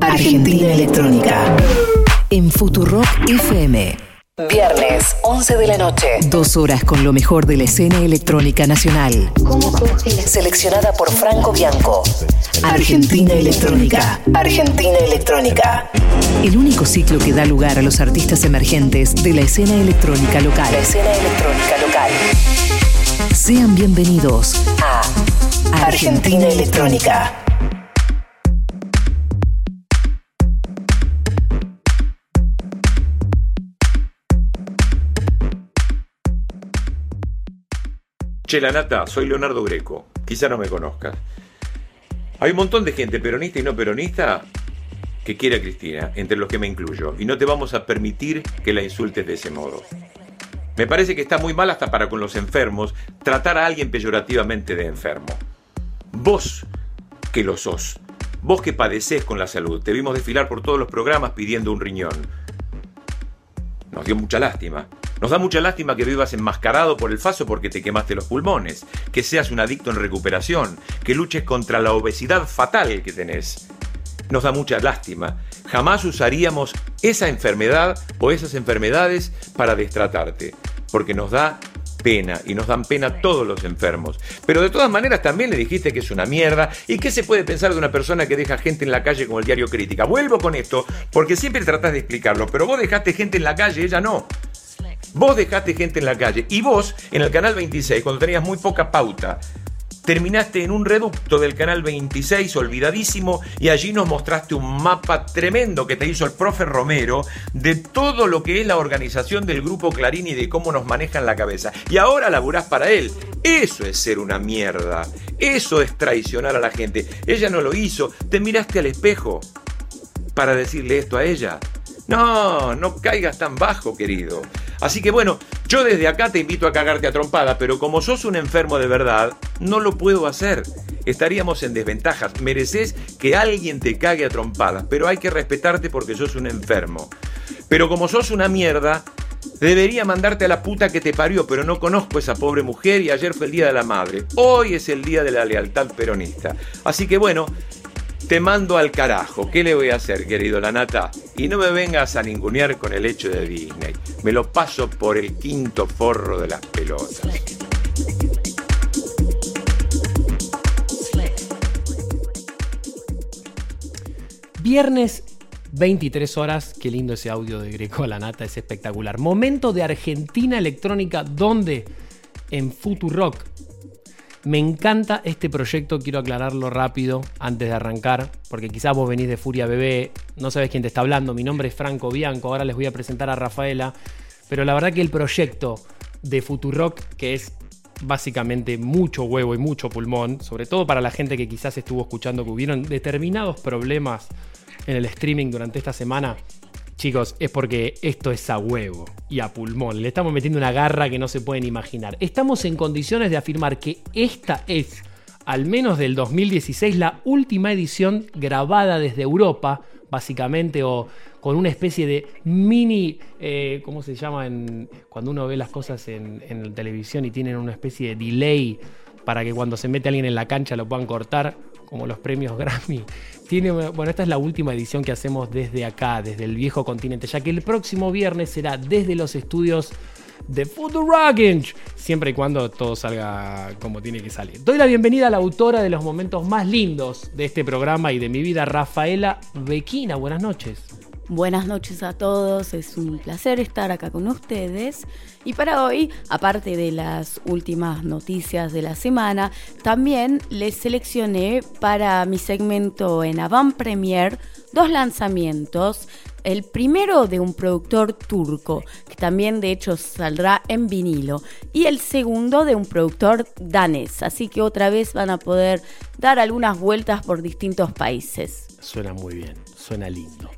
Argentina Electrónica. En Futurock FM. Viernes, 11 de la noche. Dos horas con lo mejor de la escena electrónica nacional. Seleccionada por Franco Bianco. Argentina Electrónica. Argentina Electrónica. El único ciclo que da lugar a los artistas emergentes de la escena electrónica local. La escena electrónica local. Sean bienvenidos a Argentina Electrónica. Che, la nata, soy Leonardo Greco. Quizá no me conozcas. Hay un montón de gente peronista y no peronista que quiere a Cristina, entre los que me incluyo, y no te vamos a permitir que la insultes de ese modo. Me parece que está muy mal hasta para con los enfermos tratar a alguien peyorativamente de enfermo. Vos, que lo sos, vos que padeces con la salud, te vimos desfilar por todos los programas pidiendo un riñón. Nos dio mucha lástima. Nos da mucha lástima que vivas enmascarado por el faso porque te quemaste los pulmones, que seas un adicto en recuperación, que luches contra la obesidad fatal que tenés. Nos da mucha lástima. Jamás usaríamos esa enfermedad o esas enfermedades para destratarte, porque nos da pena y nos dan pena todos los enfermos. Pero de todas maneras también le dijiste que es una mierda y qué se puede pensar de una persona que deja gente en la calle como el diario Crítica. Vuelvo con esto porque siempre tratás de explicarlo, pero vos dejaste gente en la calle, ella no. Vos dejaste gente en la calle y vos en el canal 26, cuando tenías muy poca pauta, terminaste en un reducto del canal 26 olvidadísimo y allí nos mostraste un mapa tremendo que te hizo el profe Romero de todo lo que es la organización del grupo Clarín y de cómo nos manejan la cabeza. Y ahora laburás para él. Eso es ser una mierda. Eso es traicionar a la gente. Ella no lo hizo. Te miraste al espejo para decirle esto a ella. No, no caigas tan bajo, querido. Así que bueno, yo desde acá te invito a cagarte a trompada, pero como sos un enfermo de verdad, no lo puedo hacer. Estaríamos en desventajas. Mereces que alguien te cague a trompadas, pero hay que respetarte porque sos un enfermo. Pero como sos una mierda, Debería mandarte a la puta que te parió, pero no conozco a esa pobre mujer y ayer fue el Día de la Madre. Hoy es el Día de la Lealtad Peronista. Así que bueno, te mando al carajo. ¿Qué le voy a hacer, querido Lanata? Y no me vengas a ningunear con el hecho de Disney. Me lo paso por el quinto forro de las pelotas. Viernes 23 horas, qué lindo ese audio de Greco Lanata, es espectacular. Momento de Argentina electrónica, ¿dónde? En Futurock, me encanta este proyecto, quiero aclararlo rápido antes de arrancar, porque quizás vos venís de Furia Bebé, no sabes quién te está hablando, mi nombre es Franco Bianco, ahora les voy a presentar a Rafaela, pero la verdad que el proyecto de Futurock, que es básicamente mucho huevo y mucho pulmón, sobre todo para la gente que quizás estuvo escuchando que hubieron determinados problemas en el streaming durante esta semana, Chicos, es porque esto es a huevo y a pulmón. Le estamos metiendo una garra que no se pueden imaginar. Estamos en condiciones de afirmar que esta es, al menos del 2016, la última edición grabada desde Europa, básicamente, o con una especie de mini, eh, ¿cómo se llama? cuando uno ve las cosas en, en televisión y tienen una especie de delay para que cuando se mete alguien en la cancha lo puedan cortar, como los premios Grammy bueno, esta es la última edición que hacemos desde acá, desde el viejo continente, ya que el próximo viernes será desde los estudios de Futurock, siempre y cuando todo salga como tiene que salir. Doy la bienvenida a la autora de los momentos más lindos de este programa y de mi vida, Rafaela Bequina. Buenas noches. Buenas noches a todos, es un placer estar acá con ustedes. Y para hoy, aparte de las últimas noticias de la semana, también les seleccioné para mi segmento en Avant Premier dos lanzamientos. El primero de un productor turco, que también de hecho saldrá en vinilo, y el segundo de un productor danés, así que otra vez van a poder dar algunas vueltas por distintos países. Suena muy bien, suena lindo.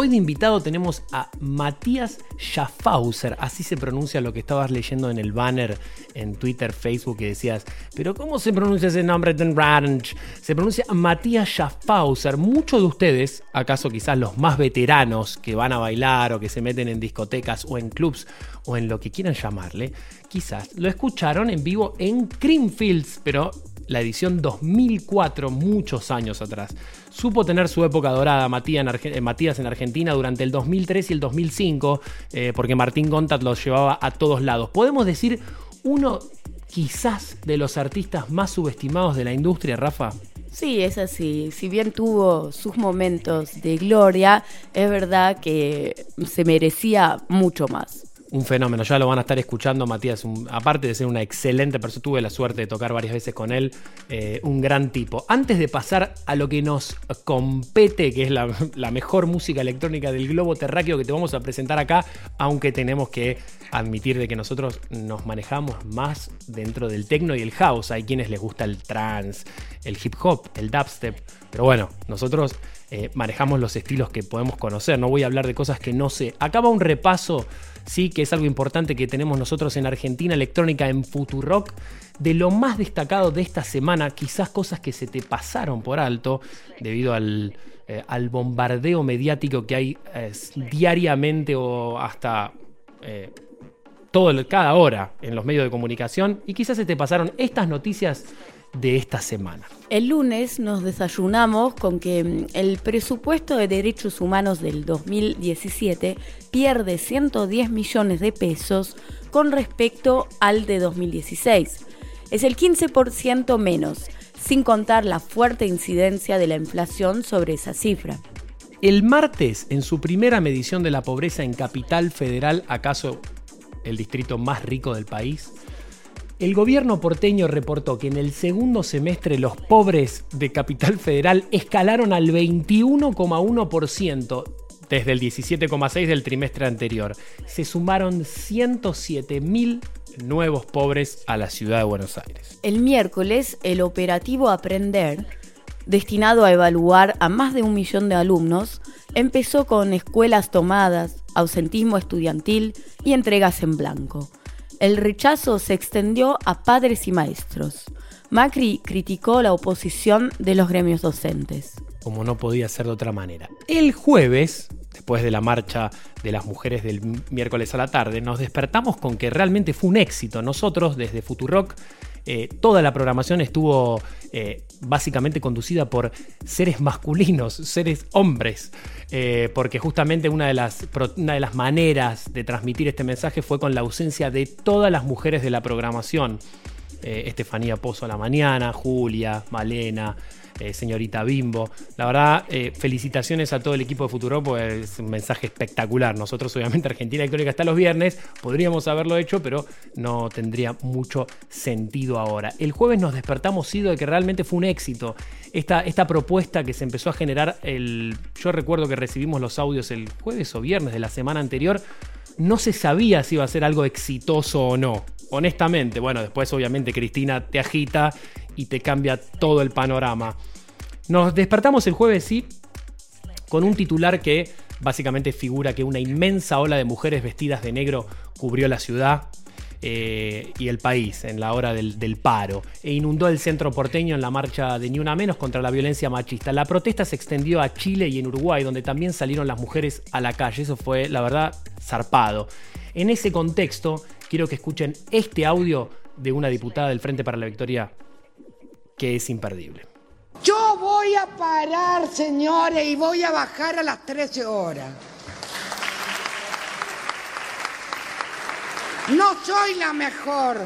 Hoy de invitado tenemos a Matías Schaffhauser, así se pronuncia lo que estabas leyendo en el banner en Twitter, Facebook, que decías, pero ¿cómo se pronuncia ese nombre de Ranch? Se pronuncia Matías Schaffhauser. Muchos de ustedes, acaso quizás los más veteranos que van a bailar o que se meten en discotecas o en clubs o en lo que quieran llamarle, quizás lo escucharon en vivo en Creamfields, pero la edición 2004, muchos años atrás. Supo tener su época dorada eh, Matías en, Argentina durante el 2003 y el 2005, eh, porque Martín Gontat los llevaba a todos lados. Podemos decir uno quizás de los artistas más subestimados de la industria, Rafa. Sí, es así. Si bien tuvo sus momentos de gloria, es verdad que se merecía mucho más un fenómeno, ya lo van a estar escuchando, Matías, aparte de ser una excelente persona, tuve la suerte de tocar varias veces con él, eh, un gran tipo. Antes de pasar a lo que nos compete, que es la, mejor música electrónica del globo terráqueo que te vamos a presentar acá, aunque tenemos que admitir de que nosotros nos manejamos más dentro del techno y el house, hay quienes les gusta el trance, el hip hop, el dubstep, pero bueno, nosotros eh, manejamos los estilos que podemos conocer, no voy a hablar de cosas que no sé. Acaba un repaso sí, que es algo importante que tenemos nosotros en Argentina Electrónica en Futurock. De lo más destacado de esta semana, quizás cosas que se te pasaron por alto debido al, eh, bombardeo mediático que hay eh, diariamente o hasta eh, todo cada hora en los medios de comunicación. Y quizás se te pasaron estas noticias de esta semana. El lunes nos desayunamos con que mm, el presupuesto de derechos humanos del 2017 pierde 110 millones de pesos con respecto al de 2016. Es el 15% menos, sin contar la fuerte incidencia de la inflación sobre esa cifra. El martes, en su primera medición de la pobreza en Capital Federal, acaso el distrito más rico del país, el gobierno porteño reportó que en el segundo semestre los pobres de Capital Federal escalaron al 21,1% desde el 17,6% del trimestre anterior. Se sumaron 107.000 nuevos pobres a la ciudad de Buenos Aires. El miércoles, el operativo Aprender, destinado a evaluar a más de un millón de alumnos, empezó con escuelas tomadas, ausentismo estudiantil y entregas en blanco. El rechazo se extendió a padres y maestros. Macri criticó la oposición de los gremios docentes. Como no podía ser de otra manera. El jueves, después de la marcha de las mujeres del miércoles a la tarde, nos despertamos con que realmente fue un éxito. Nosotros, desde Futurock, eh, toda la programación estuvo eh, básicamente conducida por seres masculinos, seres hombres, eh, porque justamente una de, las, una de las maneras de transmitir este mensaje fue con la ausencia de todas las mujeres de la programación. Estefanía Pozo a la mañana, Julia, Malena, eh, señorita Bimbo. La verdad, eh, felicitaciones a todo el equipo de Futuro, pues es un mensaje espectacular. Nosotros, obviamente, Argentina Electrónica está los viernes, podríamos haberlo hecho, pero no tendría mucho sentido ahora. El jueves nos despertamos sido de que realmente fue un éxito. Esta, esta propuesta que se empezó a generar, el, yo recuerdo que recibimos los audios el jueves o viernes de la semana anterior, no se sabía si iba a ser algo exitoso o no. Honestamente, bueno, después obviamente Cristina te agita y te cambia todo el panorama. Nos despertamos el jueves, sí, con un titular que básicamente figura que una inmensa ola de mujeres vestidas de negro cubrió la ciudad eh, y el país en la hora del, del, paro e inundó el centro porteño en la marcha de Ni Una Menos contra la violencia machista. La protesta se extendió a Chile y en Uruguay, donde también salieron las mujeres a la calle. Eso fue, la verdad, zarpado. En ese contexto, quiero que escuchen este audio de una diputada del Frente para la Victoria que es imperdible. Yo voy a parar, señores, y voy a bajar a las 13 horas. No soy la mejor.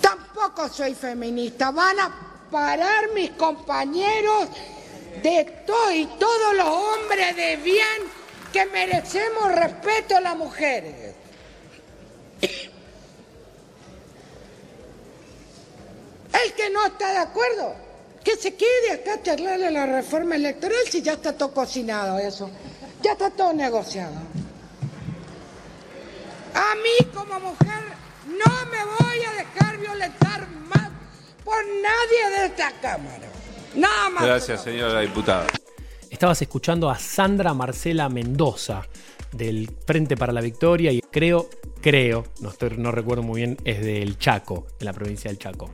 Tampoco soy feminista. Van a parar mis compañeros de todo y todos los hombres de bien que merecemos respeto a las mujeres. El que no está de acuerdo, que se quede acá a charlarle la reforma electoral si ya está todo cocinado eso. Ya está todo negociado. A mí como mujer no me voy a dejar violentar más por nadie de esta Cámara. Nada más. Gracias, señora diputada. Estabas escuchando a Sandra Marcela Mendoza del Frente para la Victoria y creo, creo, no, estoy, no recuerdo muy bien, es del Chaco, de la provincia del Chaco.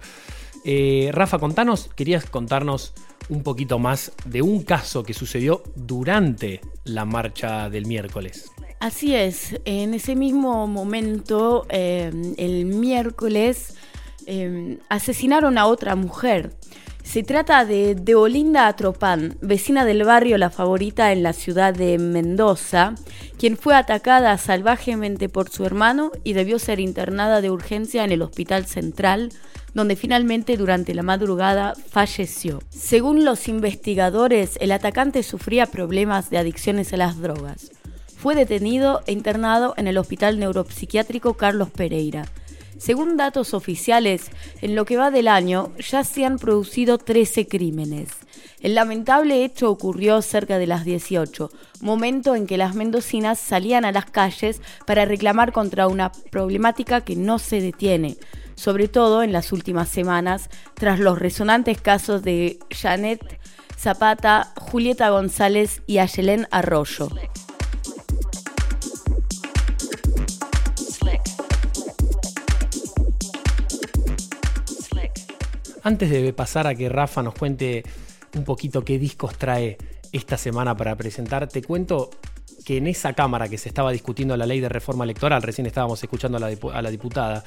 Eh, Rafa, contanos, querías contarnos un poquito más de un caso que sucedió durante la marcha del miércoles. Así es, en ese mismo momento, eh, el miércoles, em, asesinaron a otra mujer. Se trata de Deolinda Atropán, vecina del barrio La Favorita en la ciudad de Mendoza, quien fue atacada salvajemente por su hermano y debió ser internada de urgencia en el Hospital Central, donde finalmente durante la madrugada falleció. Según los investigadores, el atacante sufría problemas de adicciones a las drogas. Fue detenido e internado en el Hospital Neuropsiquiátrico Carlos Pereira. Según datos oficiales, en lo que va del año ya se han producido 13 crímenes. El lamentable hecho ocurrió cerca de las 18, momento en que las mendocinas salían a las calles para reclamar contra una problemática que no se detiene, sobre todo en las últimas semanas, tras los resonantes casos de Janet Zapata, Julieta González y Ayelén Arroyo. Antes de pasar a que Rafa nos cuente un poquito qué discos trae esta semana para presentar, te cuento que en esa Cámara que se estaba discutiendo la ley de reforma electoral, recién estábamos escuchando a la, diputada,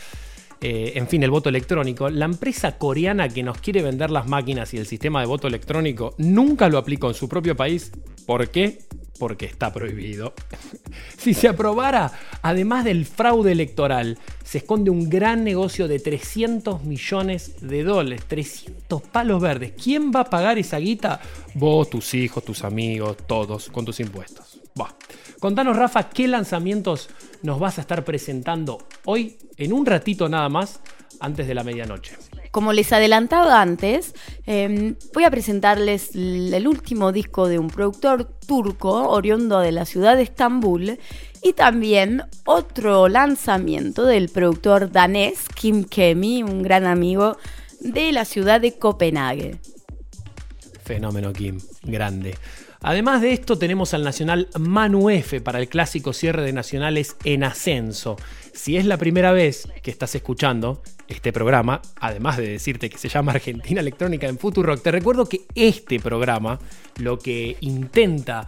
eh, en fin, el voto electrónico, la empresa coreana que nos quiere vender las máquinas y el sistema de voto electrónico nunca lo aplicó en su propio país. ¿Por qué? porque está prohibido. si se aprobara, además del fraude electoral, se esconde un gran negocio de 300 millones de dólares, 300 palos verdes. ¿Quién va a pagar esa guita? Vos, tus hijos, tus amigos, todos, con tus impuestos. Contanos, Rafa, qué lanzamientos nos vas a estar presentando hoy, en un ratito nada más, antes de la medianoche. Como les adelantaba antes, em, voy a presentarles el último disco de un productor turco oriundo de la ciudad de Estambul y también otro lanzamiento del productor danés Kim Kemi, un gran amigo de la ciudad de Copenhague. Fenómeno Kim, grande. Además de esto tenemos al nacional Manu F para el clásico cierre de nacionales en ascenso. Si es la primera vez que estás escuchando este programa, además de decirte que se llama Argentina Electrónica en Futurock, te recuerdo que este programa lo que intenta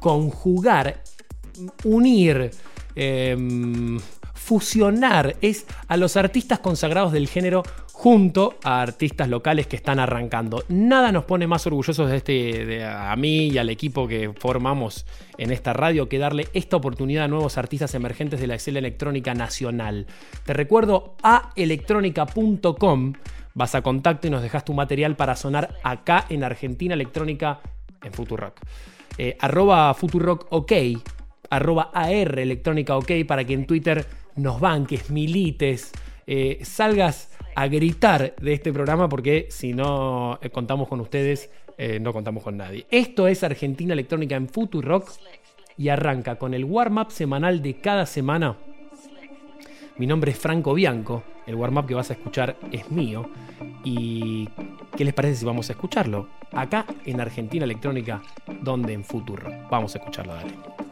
conjugar, unir, em, fusionar es a los artistas consagrados del género junto a artistas locales que están arrancando. Nada nos pone más orgullosos de este, a mí y al equipo que formamos en esta radio que darle esta oportunidad a nuevos artistas emergentes de la escena electrónica nacional. Te recuerdo a electrónica.com. Vas a contacto y nos dejas tu material para sonar acá en Argentina Electrónica en Futurock. Eh, arroba Futurock OK, arroba AR Electrónica OK para que en Twitter nos banques, milites, eh, salgas a gritar de este programa porque si no eh, contamos con ustedes, eh, no contamos con nadie. Esto es Argentina Electrónica en Rock y arranca con el warm-up semanal de cada semana. Mi nombre es Franco Bianco, el warm-up que vas a escuchar es mío. ¿Y qué les parece si vamos a escucharlo? Acá en Argentina Electrónica, donde en Rock Vamos a escucharlo, dale.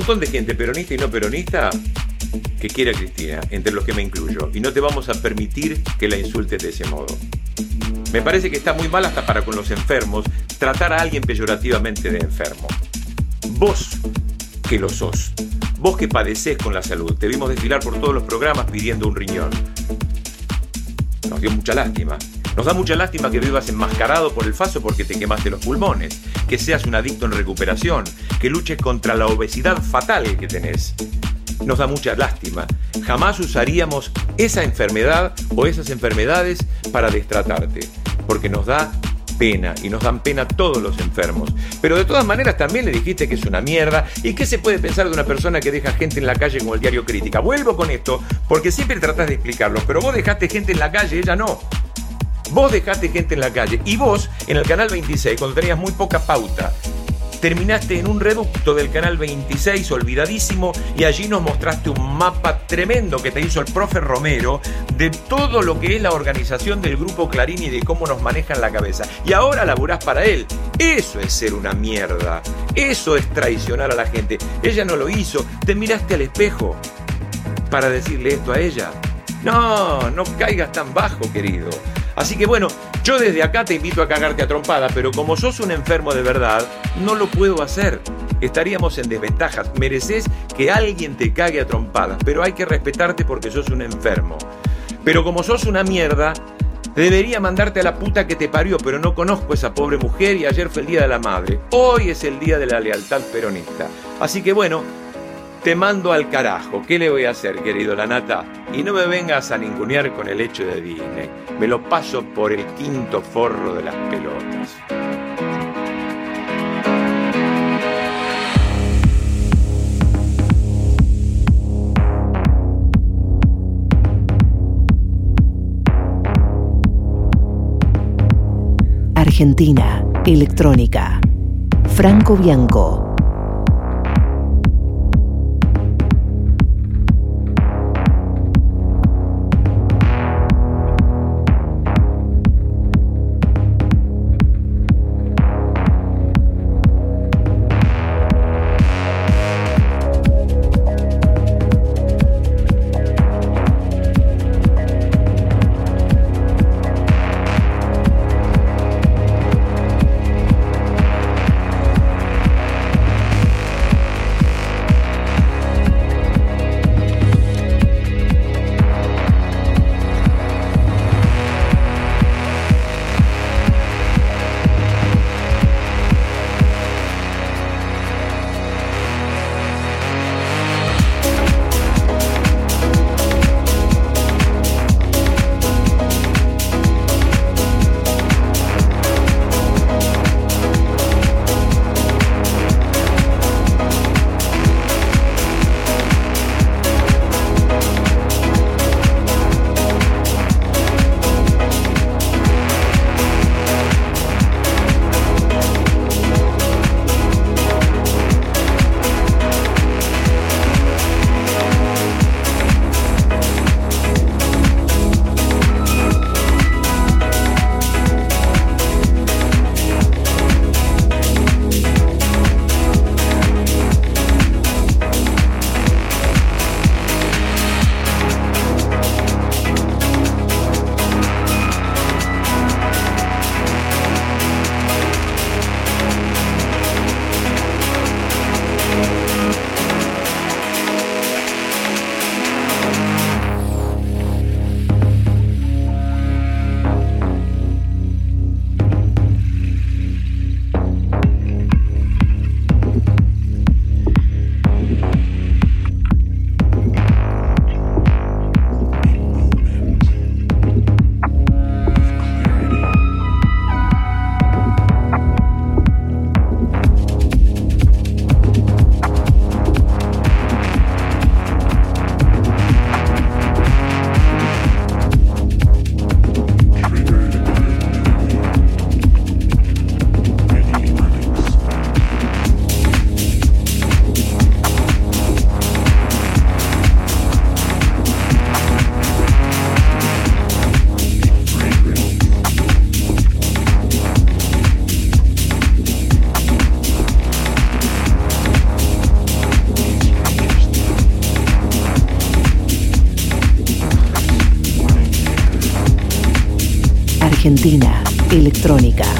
Montón de gente peronista y no peronista que quiere a Cristina, entre los que me incluyo, y no te vamos a permitir que la insultes de ese modo. Me parece que está muy mal hasta para con los enfermos tratar a alguien peyorativamente de enfermo. Vos, que lo sos, vos que padecés con la salud, te vimos desfilar por todos los programas pidiendo un riñón. Nos dio mucha lástima. Nos da mucha lástima que vivas enmascarado por el faso porque te quemaste los pulmones, que seas un adicto en recuperación, que luches contra la obesidad fatal que tenés. Nos da mucha lástima. Jamás usaríamos esa enfermedad o esas enfermedades para destratarte, porque nos da pena y nos dan pena todos los enfermos. Pero de todas maneras también le dijiste que es una mierda y qué se puede pensar de una persona que deja gente en la calle como el diario Crítica. Vuelvo con esto porque siempre tratás de explicarlo, pero vos dejaste gente en la calle, ella no. Vos dejaste gente en la calle y vos en el canal 26, cuando tenías muy poca pauta, terminaste en un reducto del canal 26 olvidadísimo y allí nos mostraste un mapa tremendo que te hizo el profe Romero de todo lo que es la organización del grupo Clarín y de cómo nos manejan la cabeza. Y ahora laburás para él. Eso es ser una mierda. Eso es traicionar a la gente. Ella no lo hizo. Te miraste al espejo para decirle esto a ella. No, no caigas tan bajo, querido. Así que bueno, yo desde acá te invito a cagarte a trompada, pero como sos un enfermo de verdad, no lo puedo hacer. Estaríamos en desventajas. Mereces que alguien te cague a trompadas, pero hay que respetarte porque sos un enfermo. Pero como sos una mierda, debería mandarte a la puta que te parió, pero no conozco a esa pobre mujer y ayer fue el Día de la Madre. Hoy es el Día de la Lealtad Peronista. Así que bueno, te mando al carajo. ¿Qué le voy a hacer, querido Lanata? Y no me vengas a ningunear con el hecho de Disney. Me lo paso por el quinto forro de las pelotas. Argentina, electrónica. Franco Bianco. Argentina Electrónica.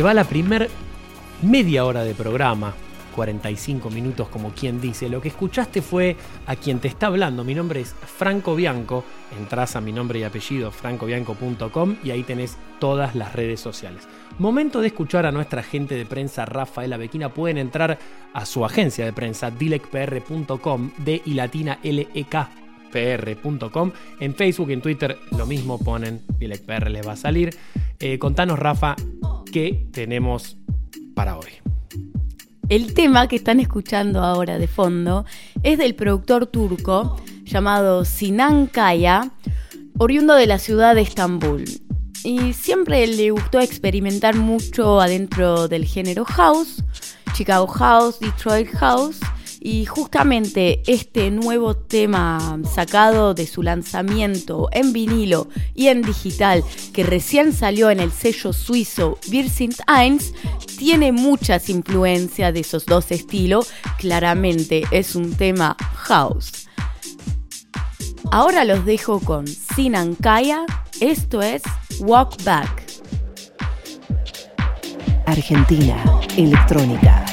se va la primer media hora de programa. 45 minutos como quien dice. Lo que escuchaste fue a quien te está hablando. Mi nombre es Franco Bianco. Entrás a mi nombre y apellido francobianco.com y ahí tenés todas las redes sociales. Momento de escuchar a nuestra agente de prensa Rafaela Bequina. Pueden entrar a su agencia de prensa dilecpr.com de y latina L -E -K pr.com. En Facebook en Twitter lo mismo ponen, dilecpr les va a salir. Eh, contanos, Rafa, qué tenemos para hoy. El tema que están escuchando ahora de fondo es del productor turco llamado Sinan Kaya, oriundo de la ciudad de Estambul. Y siempre le gustó experimentar mucho adentro del género house, Chicago House, Detroit House y justamente este nuevo tema sacado de su lanzamiento en vinilo y en digital, que recién salió en el sello suizo Virsint 1, tiene muchas influencias de esos dos estilos. Claramente es un tema house. Ahora los dejo con Sinan Kaya. Esto es Walk Back. Argentina, electrónica.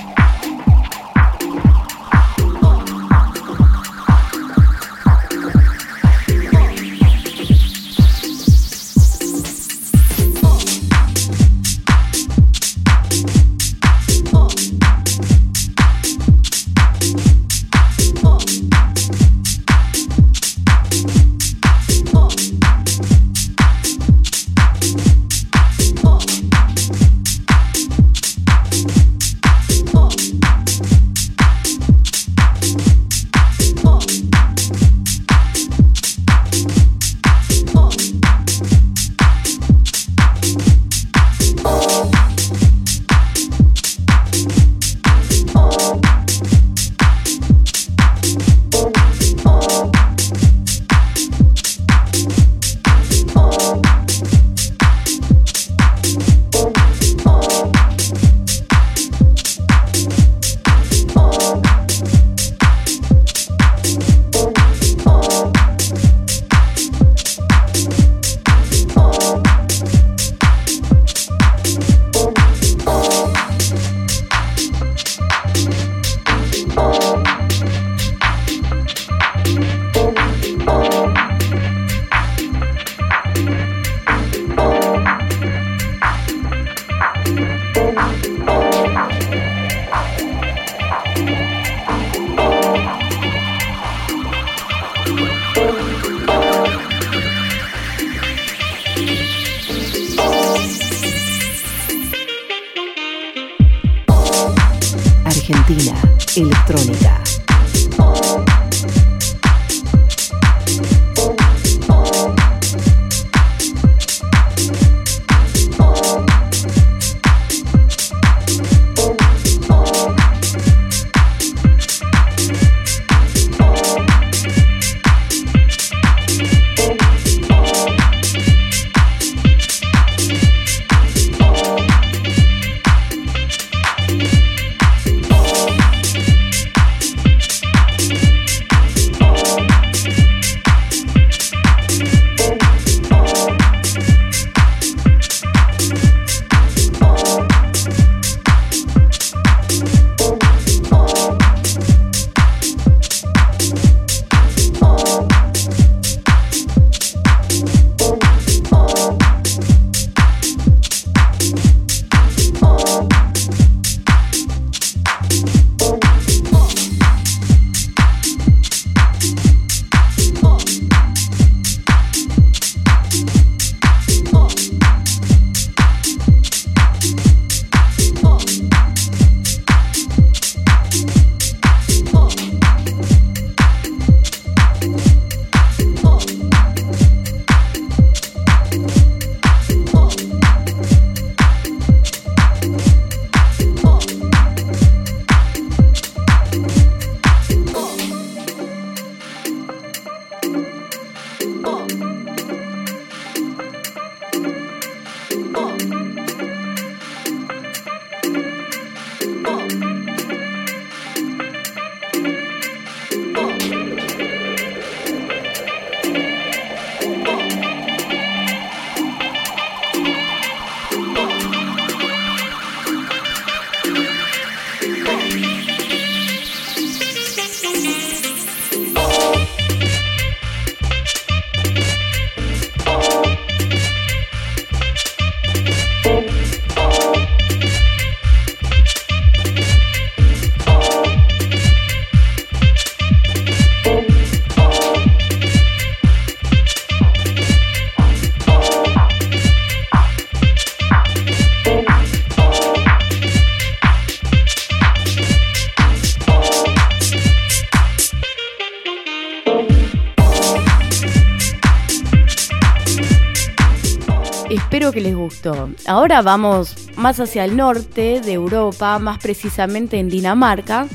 Ahora vamos más hacia el norte de Europa, más precisamente en Dinamarca,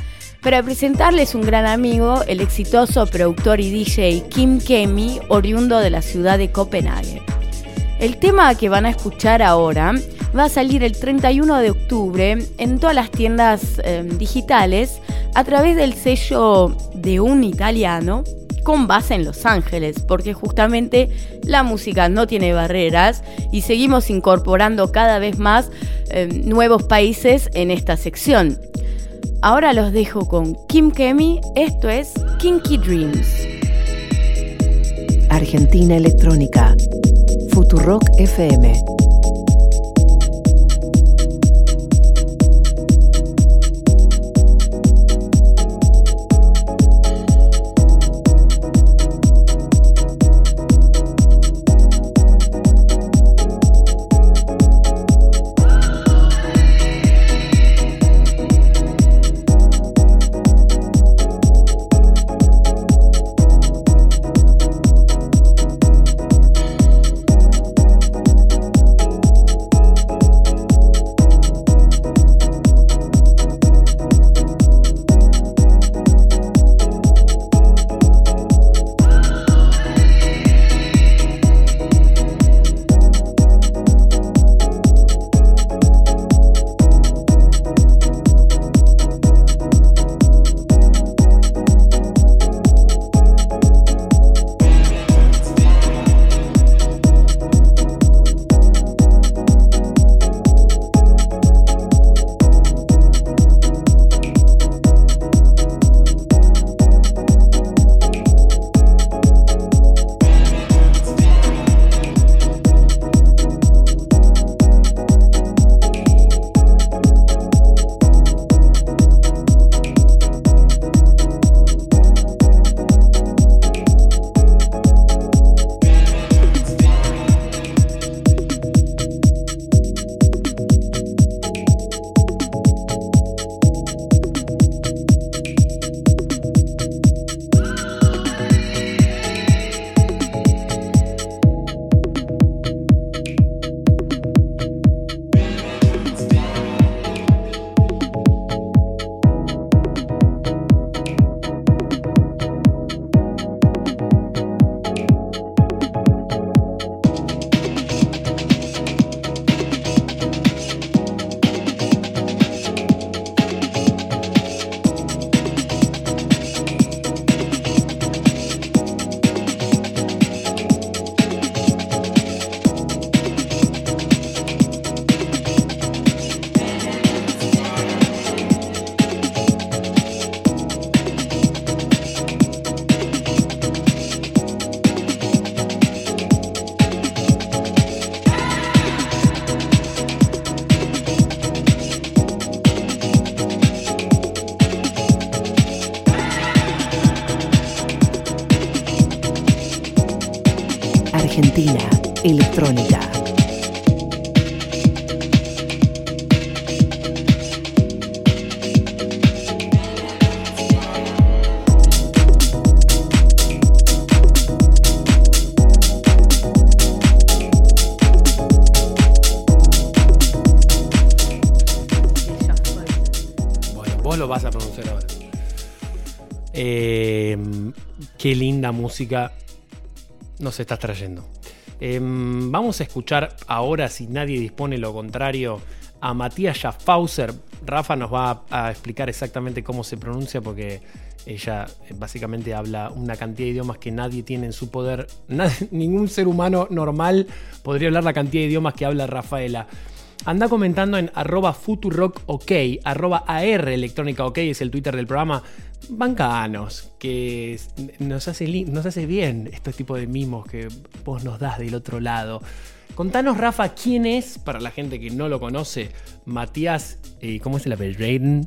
para presentarles un gran amigo, el exitoso productor y DJ Kim Kemi, oriundo de la ciudad de Copenhague. El tema que van a escuchar ahora va a salir el 31 de octubre en todas las tiendas eh, digitales a través del sello de un italiano con base en Los Ángeles, porque justamente la música no tiene barreras y seguimos incorporando cada vez más eh, nuevos países en esta sección. Ahora los dejo con Kim Kemi, esto es Kinky Dreams. Argentina Electrónica, Futurock FM. Electrónica. Vos lo vas a pronunciar ahora. Eh, qué linda música nos estás trayendo. Eh, vamos a escuchar ahora, si nadie dispone lo contrario, a Matías Schaffhauser. Rafa nos va a, explicar exactamente cómo se pronuncia porque ella eh, básicamente habla una cantidad de idiomas que nadie tiene en su poder. Ningún ser humano normal podría hablar la cantidad de idiomas que habla Rafaela. Anda comentando en arroba futurockok, arroba AR electrónica ok es el Twitter del programa. Bancanos, que nos hace, nos hace bien este tipo de mimos que vos nos das del otro lado. Contanos, Rafa, quién es, para la gente que no lo conoce, Matías, eh, ¿cómo es el apellido?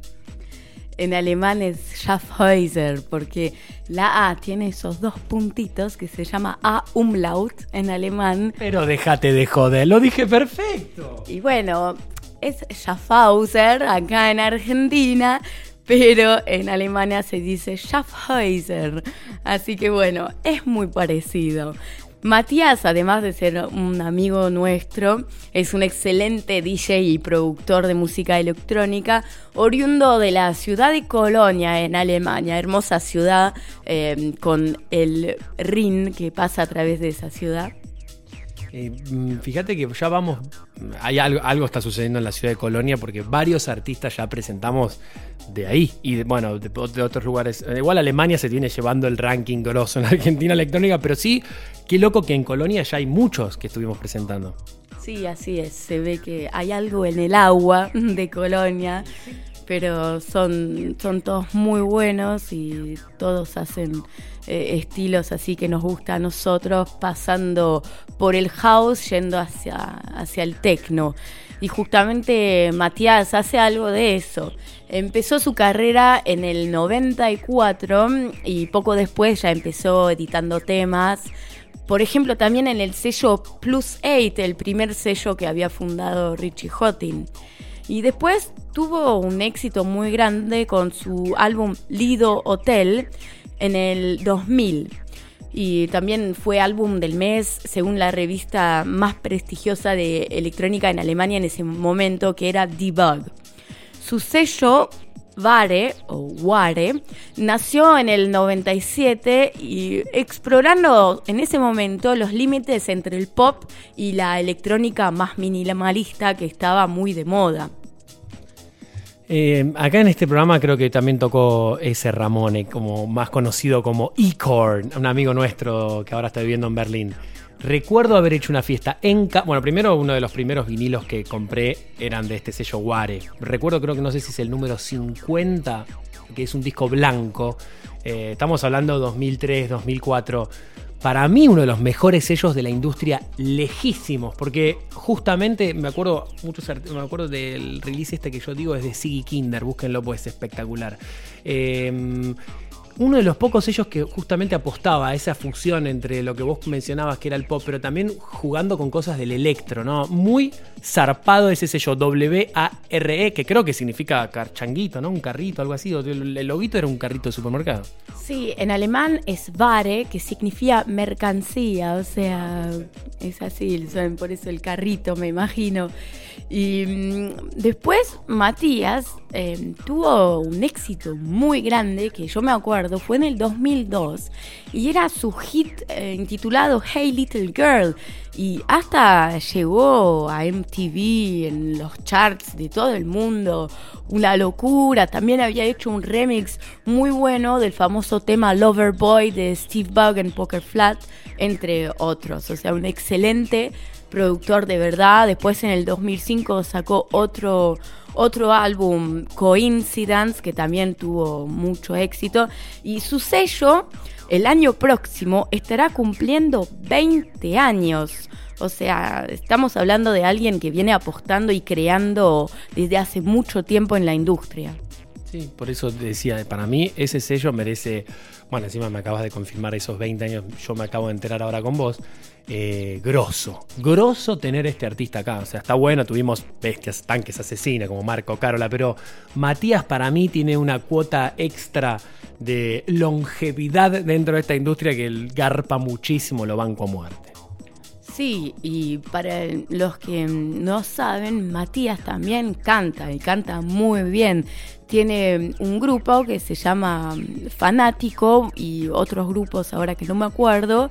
En alemán es Schaffhäuser, porque la A tiene esos dos puntitos que se llama A umlaut en alemán. Pero déjate de joder, lo dije perfecto. Y bueno, es Schaffhauser acá en Argentina, pero en Alemania se dice Schaffhäuser. Así que bueno, es muy parecido. Matías, además de ser un amigo nuestro, es un excelente DJ y productor de música electrónica, oriundo de la ciudad de Colonia, en Alemania, hermosa ciudad eh, con el Rin que pasa a través de esa ciudad. Eh, mm, fíjate que ya vamos, hay algo, algo está sucediendo en la ciudad de Colonia porque varios artistas ya presentamos de ahí y de- bueno, de, de otros lugares. Eh, Igual Alemania se tiene llevando el ranking grosso en Argentina electrónica, pero sí, qué loco que en Colonia ya hay muchos que estuvimos presentando. Sí, así es. Se ve que hay algo en el agua de Colonia, pero son, son todos muy buenos y todos hacen eh, estilos así que nos gusta a nosotros, pasando por el house yendo hacia, hacia el techno. Y justamente Matías hace algo de eso. Empezó su carrera en el 94 y poco después ya empezó editando temas. Por ejemplo, también en el sello Plus 8, el primer sello que había fundado Richie Houghton. Y después tuvo un éxito muy grande con su álbum Lido Hotel en el 2000. Y también fue álbum del mes según la revista más prestigiosa de electrónica en Alemania en ese momento, que era Debug. Su sello Ware o Ware nació en el 97 y explorando en ese momento los límites entre el pop y la electrónica más minimalista que estaba muy de moda. Eh, acá en este programa creo que también tocó ese Ramone, como más conocido como Ecorn, un amigo nuestro que ahora está viviendo en Berlín. Recuerdo haber hecho una fiesta en... Bueno, primero uno de los primeros vinilos que compré eran de este sello Ware. Recuerdo creo que no sé si es el número 50, que es un disco blanco. Eh, estamos hablando 2003, 2004. Para mí uno de los mejores sellos de la industria lejísimos, porque justamente me acuerdo muchos me acuerdo del release este que yo digo es de Siggy Kinder, búsquenlo pues es espectacular. Eh, uno de los pocos sellos que justamente apostaba a esa fusión entre lo que vos mencionabas que era el pop, pero también jugando con cosas del electro, ¿no? Muy zarpado ese sello W-A-R-E, que creo que significa carchanguito, ¿no? Un carrito, algo así. El loguito era un carrito de supermercado. Sí, en alemán es Ware, que significa mercancía, o sea, es así, por eso el carrito, me imagino. Y mm, después Matías eh, tuvo un éxito muy grande, que yo me acuerdo, fue en el 2002, y era su hit eh, intitulado Hey Little Girl, y hasta llegó a MTV en los charts de todo el mundo, una locura. También había hecho un remix muy bueno del famoso tema Lover Boy de Steve Bug en Poker Flat, entre otros. O sea, un excelente productor de verdad. Después en el 2005 sacó otro, otro álbum, Coincidence, que también tuvo mucho éxito. Y su sello, el año próximo, estará cumpliendo 20 años. O sea, estamos hablando de alguien que viene apostando y creando desde hace mucho tiempo en la industria. Sí, por eso decía, para mí ese sello merece, bueno, encima me acabas de confirmar esos 20 años, yo me acabo de enterar ahora con vos, eh, grosso, grosso tener este artista acá, o sea, está bueno, tuvimos bestias, tanques asesinas como Marco Carola, pero Matías para mí tiene una cuota extra de longevidad dentro de esta industria que el garpa muchísimo lo banco a muerte. Sí, y para los que no saben, Matías también canta y canta muy bien. Tiene un grupo que se llama Fanático y otros grupos ahora que no me acuerdo,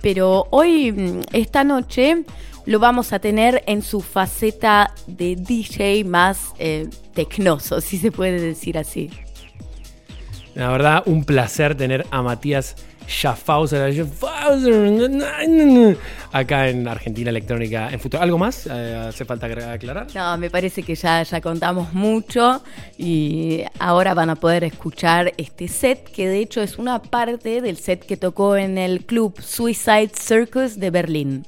pero hoy, esta noche, lo vamos a tener en su faceta de DJ más eh, tecnoso, si se puede decir así. La verdad, un placer tener a Matías Schaffhauser, acá en Argentina Electrónica en futuro. ¿Algo más? Eh, ¿Hace falta aclarar? No, me parece que ya, ya contamos mucho y ahora van a poder escuchar este set que de hecho es una parte del set que tocó en el club Suicide Circus de Berlín.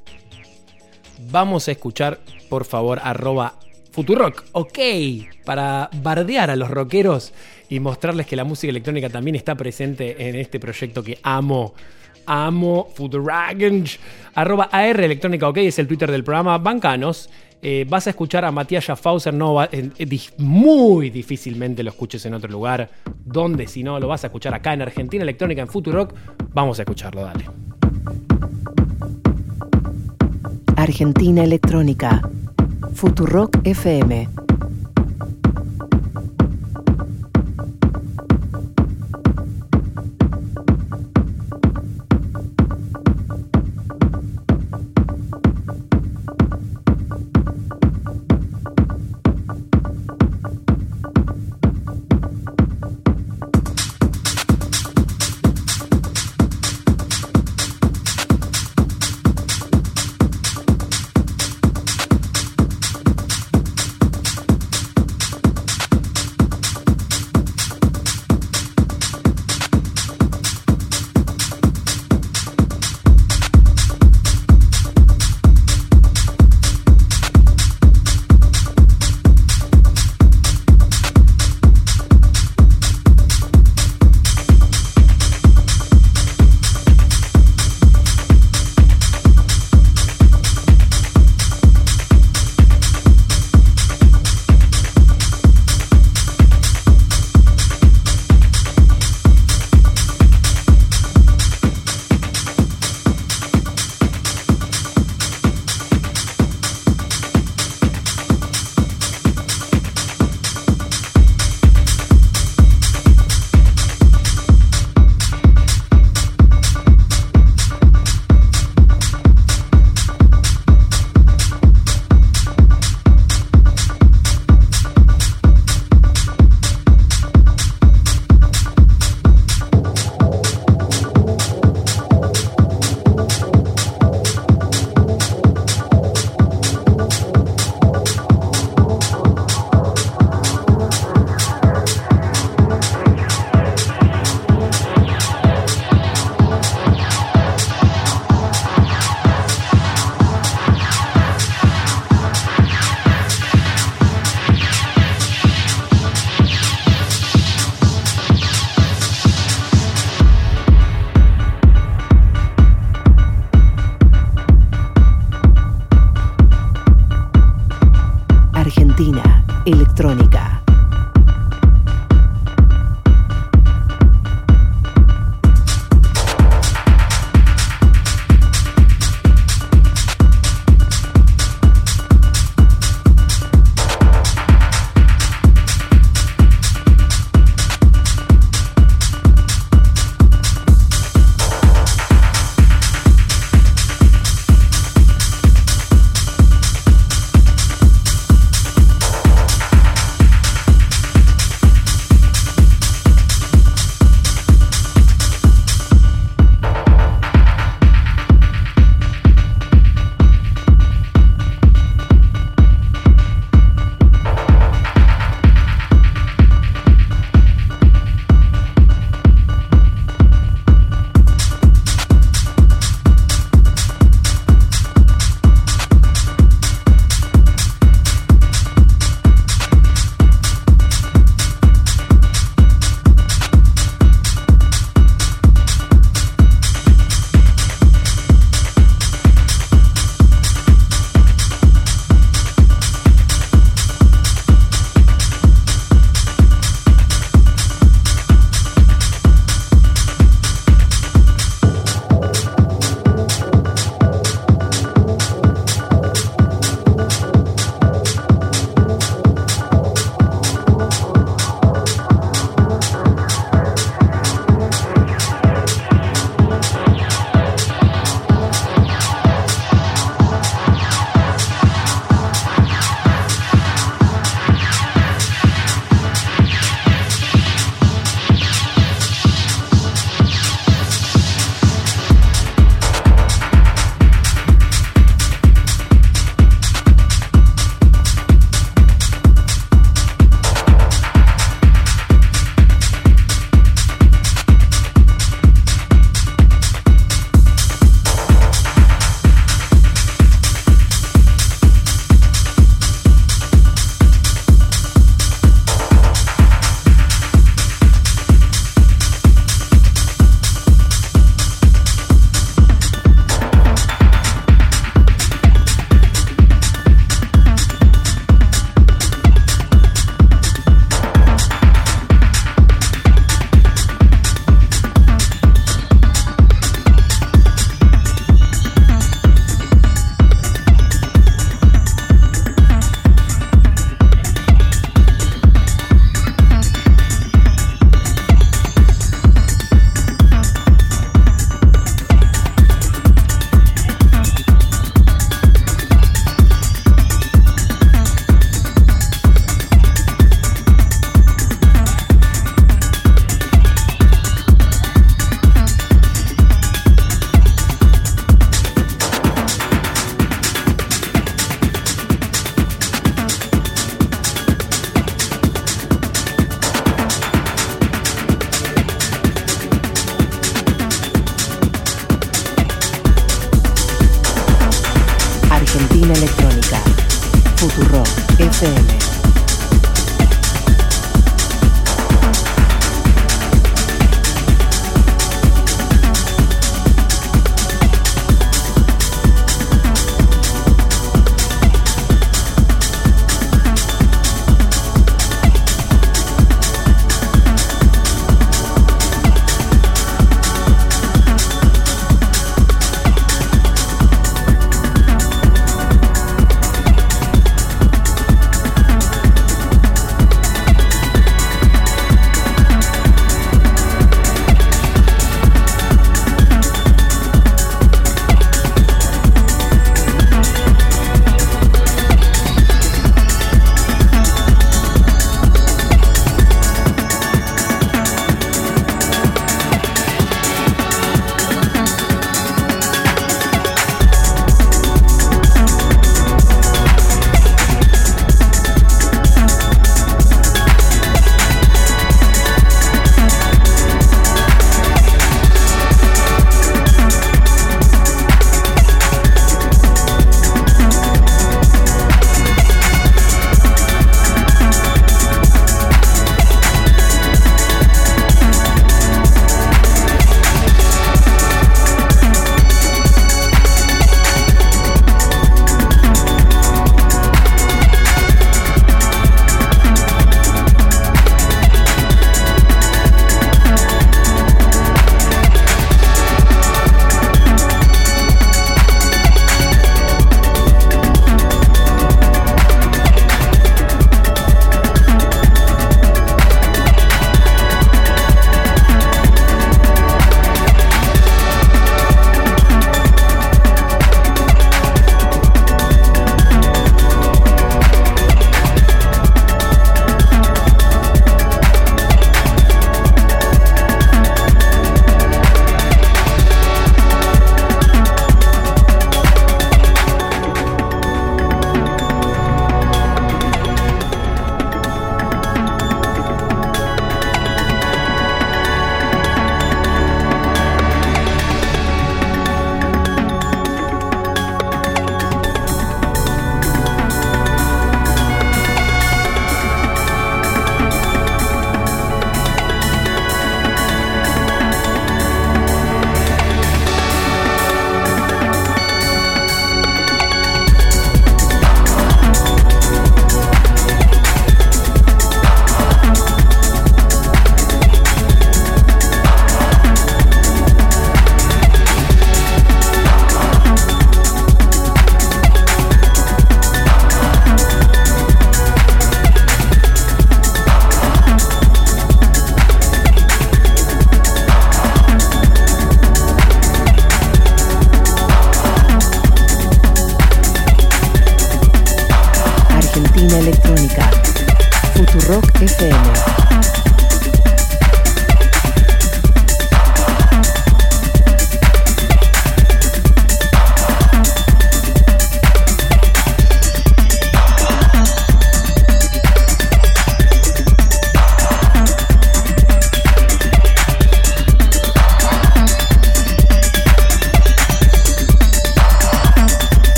Vamos a escuchar, por favor, arroba Futurock, ok, para bardear a los rockeros y mostrarles que la música electrónica también está presente en este proyecto que amo. Amo Futurock. Arroba AR Electrónica, ok, es el Twitter del programa. Bancanos. Eh, vas a escuchar a Matías Schaffhauser, no eh, eh, muy difícilmente lo escuches en otro lugar. ¿Dónde si no lo vas a escuchar acá en Argentina Electrónica en Futurock? Vamos a escucharlo, dale. Argentina Electrónica Futurock FM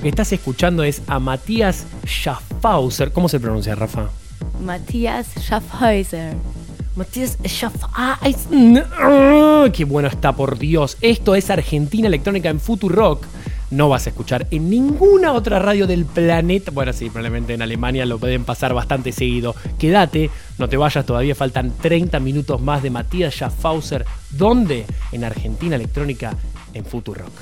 que estás escuchando es a Matías Schaffhauser. ¿Cómo se pronuncia, Rafa? Matías Schaffhauser. Matías Schaffhauser. Qué bueno está, por Dios. Esto es Argentina Electrónica en Futurock. No vas a escuchar en ninguna otra radio del planeta. Bueno, sí, probablemente en Alemania lo pueden pasar bastante seguido. Quédate, no te vayas, todavía faltan 30 minutos más de Matías Schaffhauser. ¿Dónde? En Argentina Electrónica en Futurock.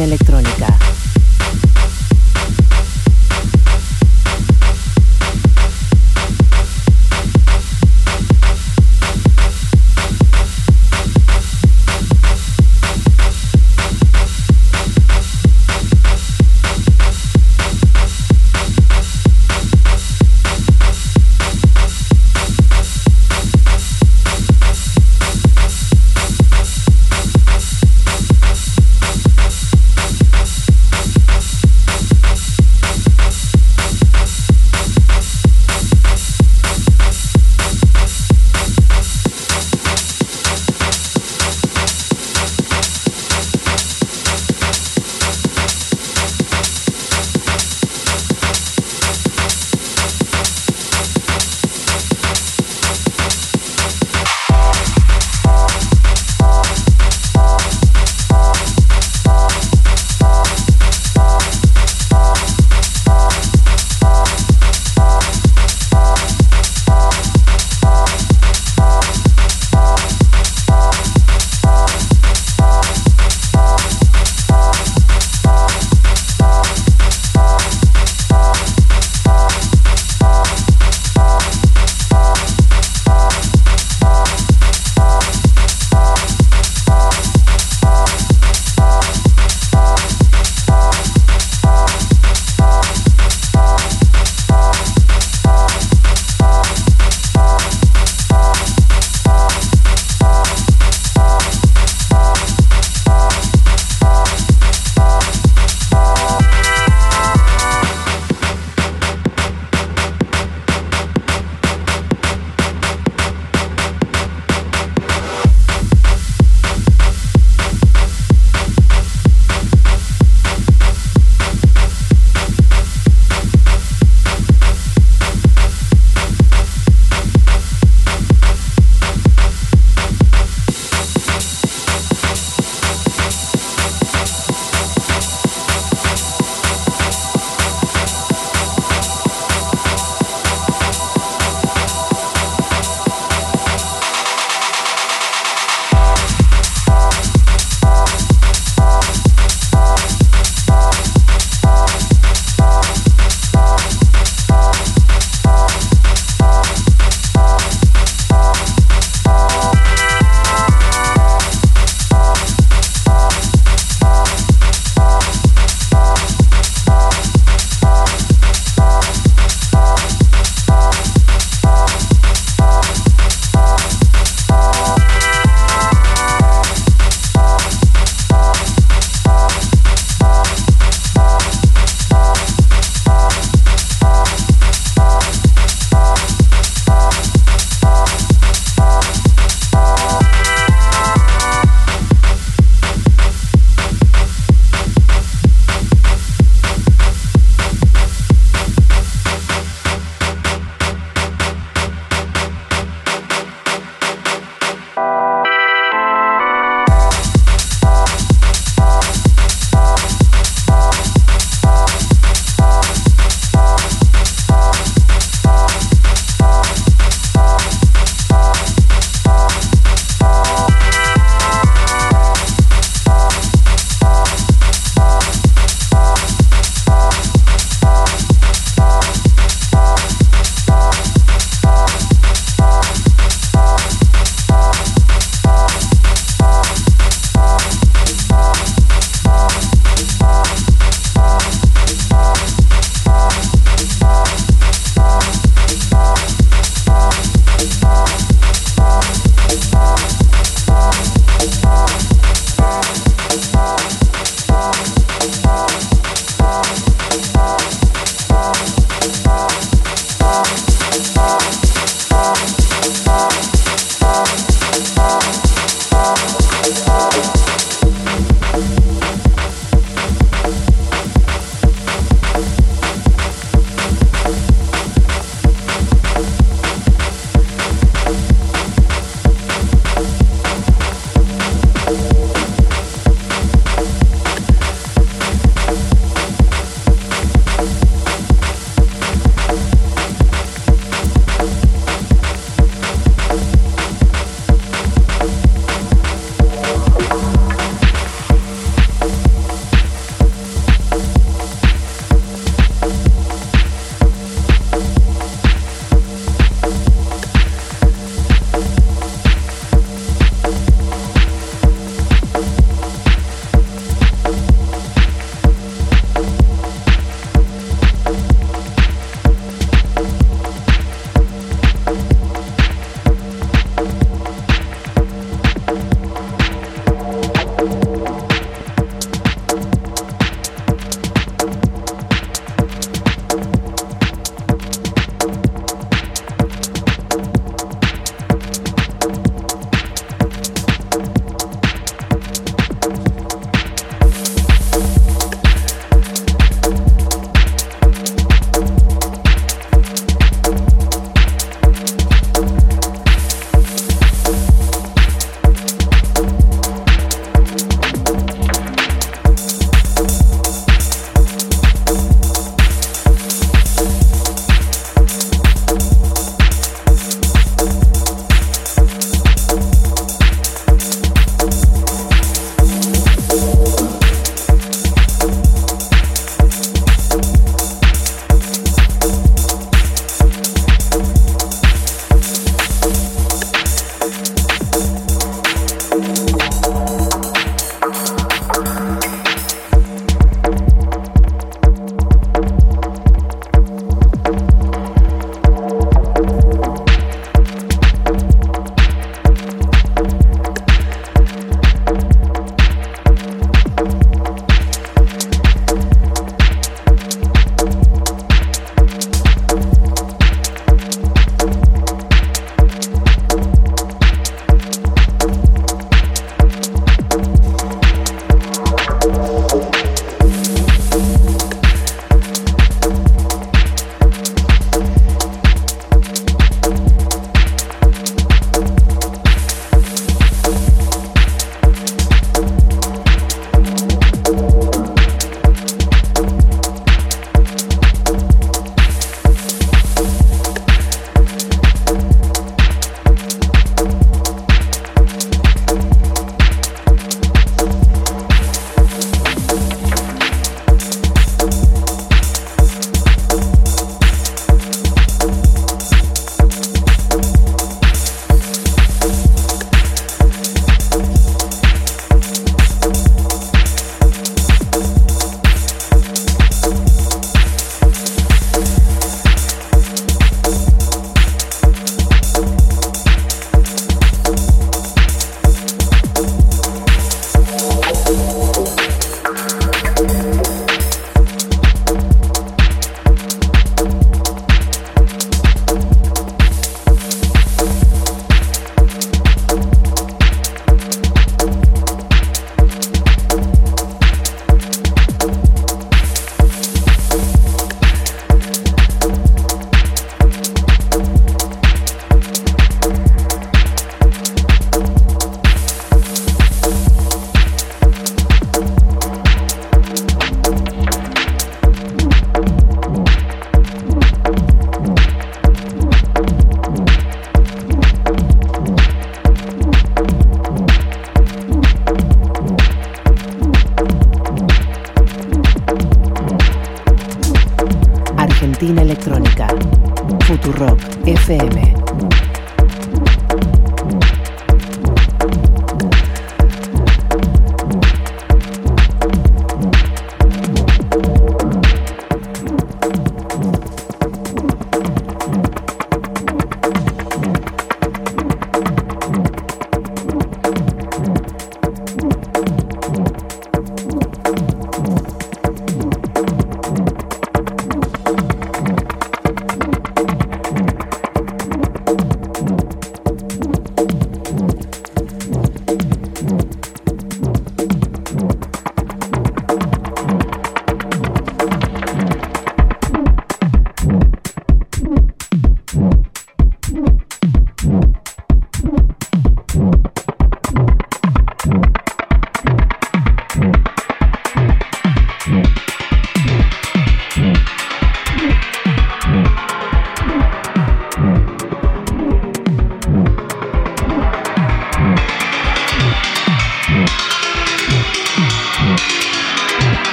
Electrónica.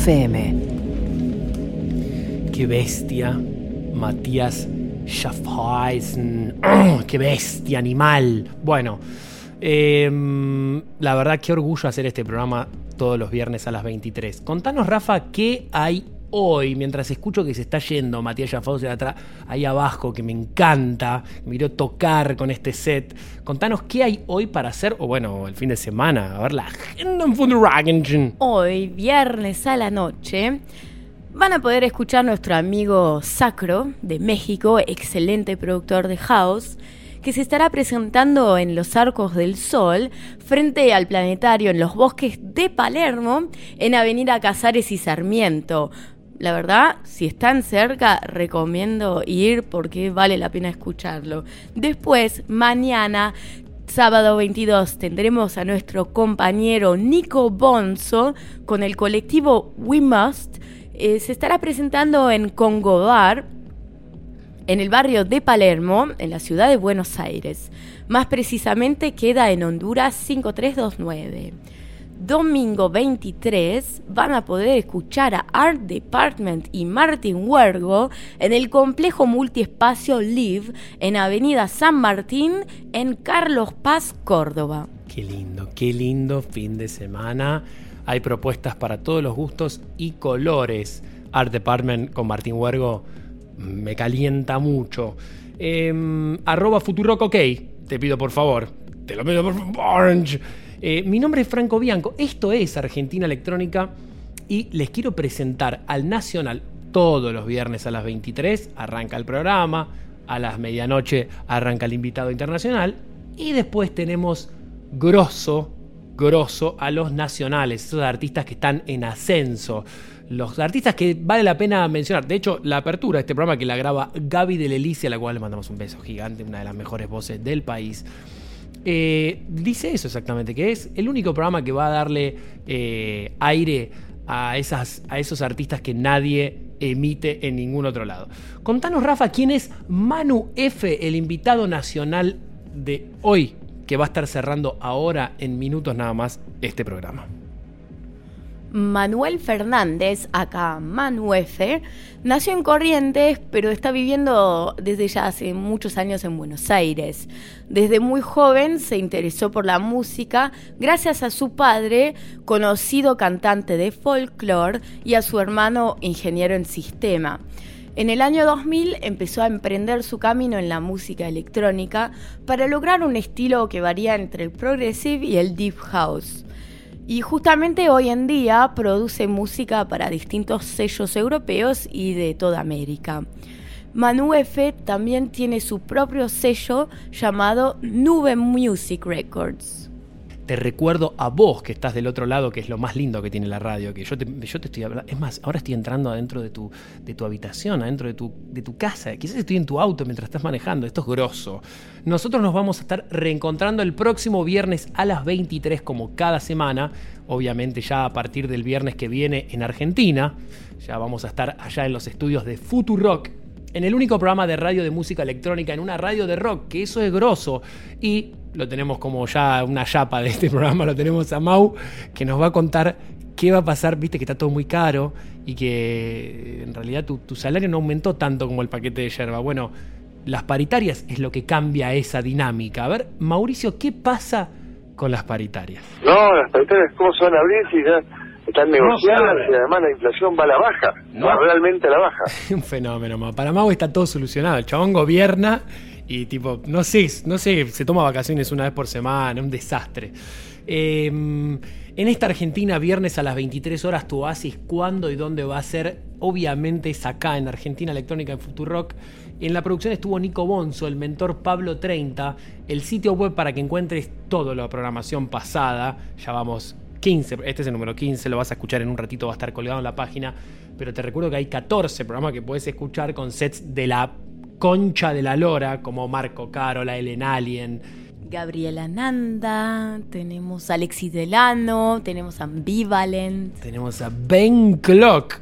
FM. Qué bestia, Matías Schaffhausen. ¡Qué bestia, animal! Bueno, em, la verdad, qué orgullo hacer este programa todos los viernes a las 23. Contanos, Rafa, qué hay hoy, mientras escucho que se está yendo Matías Schaffhausen atrás, ahí abajo, que me encanta, me quiero tocar con este set. Contanos qué hay hoy para hacer, o bueno, el fin de semana, a ver la agenda en Futurock. Hoy, viernes a la noche, van a poder escuchar nuestro amigo Sacro de México, excelente productor de house, que se estará presentando en los Arcos del Sol frente al planetario en los bosques de Palermo en Avenida Casares y Sarmiento. La verdad, si están cerca, recomiendo ir porque vale la pena escucharlo. Después, mañana Sábado 22 tendremos a nuestro compañero Nico Bonzo con el colectivo We Must. Eh, se estará presentando en Congo Bar, en el barrio de Palermo, en la ciudad de Buenos Aires. Más precisamente queda en Honduras 5329. Domingo 23 van a poder escuchar a Art Department y Martin Huergo en el complejo multiespacio Live en Avenida San Martín en Carlos Paz, Córdoba. Qué lindo, qué lindo fin de semana. Hay propuestas para todos los gustos y colores. Art Department con Martín Huergo me calienta mucho. Eh, arroba Futurock OK, te pido por favor. Te lo pido por. Orange. Eh, mi nombre es Franco Bianco, esto es Argentina Electrónica y les quiero presentar al Nacional todos los viernes a las 23, arranca el programa, a las medianoche arranca el invitado internacional y después tenemos grosso, grosso a los nacionales, esos artistas que están en ascenso. Los artistas que vale la pena mencionar. De hecho, la apertura de este programa que la graba Gaby de Lelicia, a la cual le mandamos un beso gigante, una de las mejores voces del país. Eh, dice eso exactamente, que es el único programa que va a darle eh, aire a, esas, a esos artistas que nadie emite en ningún otro lado. Contanos, Rafa, quién es Manu F, el invitado nacional de hoy, que va a estar cerrando ahora en minutos nada más este programa. Manuel Fernández, acá Manu F, nació en Corrientes, pero está viviendo desde ya hace muchos años en Buenos Aires. Desde muy joven se interesó por la música gracias a su padre, conocido cantante de folclore, y a su hermano ingeniero en sistema. En el año 2000 empezó a emprender su camino en la música electrónica para lograr un estilo que varía entre el progressive y el deep house. Y justamente hoy en día produce música para distintos sellos europeos y de toda América. Manu F también tiene su propio sello llamado Nube Music Records te recuerdo a vos que estás del otro lado, que es lo más lindo que tiene la radio, que yo te, yo te estoy hablando, es más, ahora estoy entrando adentro de tu, de tu habitación, adentro de tu, de tu casa, quizás estoy en tu auto mientras estás manejando, esto es grosso. Nosotros nos vamos a estar reencontrando el próximo viernes a las 23 como cada semana, obviamente ya a partir del viernes que viene en Argentina, ya vamos a estar allá en los estudios de Futurock en el único programa de radio de música electrónica, en una radio de rock, que eso es grosso. Y lo tenemos como ya una chapa de este programa, lo tenemos a Mau, que nos va a contar qué va a pasar, viste que está todo muy caro y que en realidad tu, tu salario no aumentó tanto como el paquete de yerba. Bueno, las paritarias es lo que cambia esa dinámica. A ver, Mauricio, ¿qué pasa con las paritarias? No, las paritarias, ¿cómo se van a abrir si ya están negociadas y además la inflación va a la baja? No. Va realmente a la baja. Un fenómeno, Mau. Para Mau está todo solucionado. El chabón gobierna y tipo, no sé, no sé, se toma vacaciones una vez por semana, un desastre. Eh, en esta Argentina, viernes a las 23 horas, tu oasis, ¿cuándo y dónde va a ser? Obviamente es acá, en Argentina Electrónica, en Futurock. En la producción estuvo Nico Bonzo, el mentor Pablo 30, el sitio web para que encuentres toda la programación pasada. Ya vamos 15, este es el número 15, lo vas a escuchar en un ratito, va a estar colgado en la página. Pero te recuerdo que hay 14 programas que puedes escuchar con sets de la concha de la lora, como Marco Carola, Ellen Alien. Gabriela Nanda, tenemos a Alexis Delano, tenemos a Ambivalent. Tenemos a Ben Clock.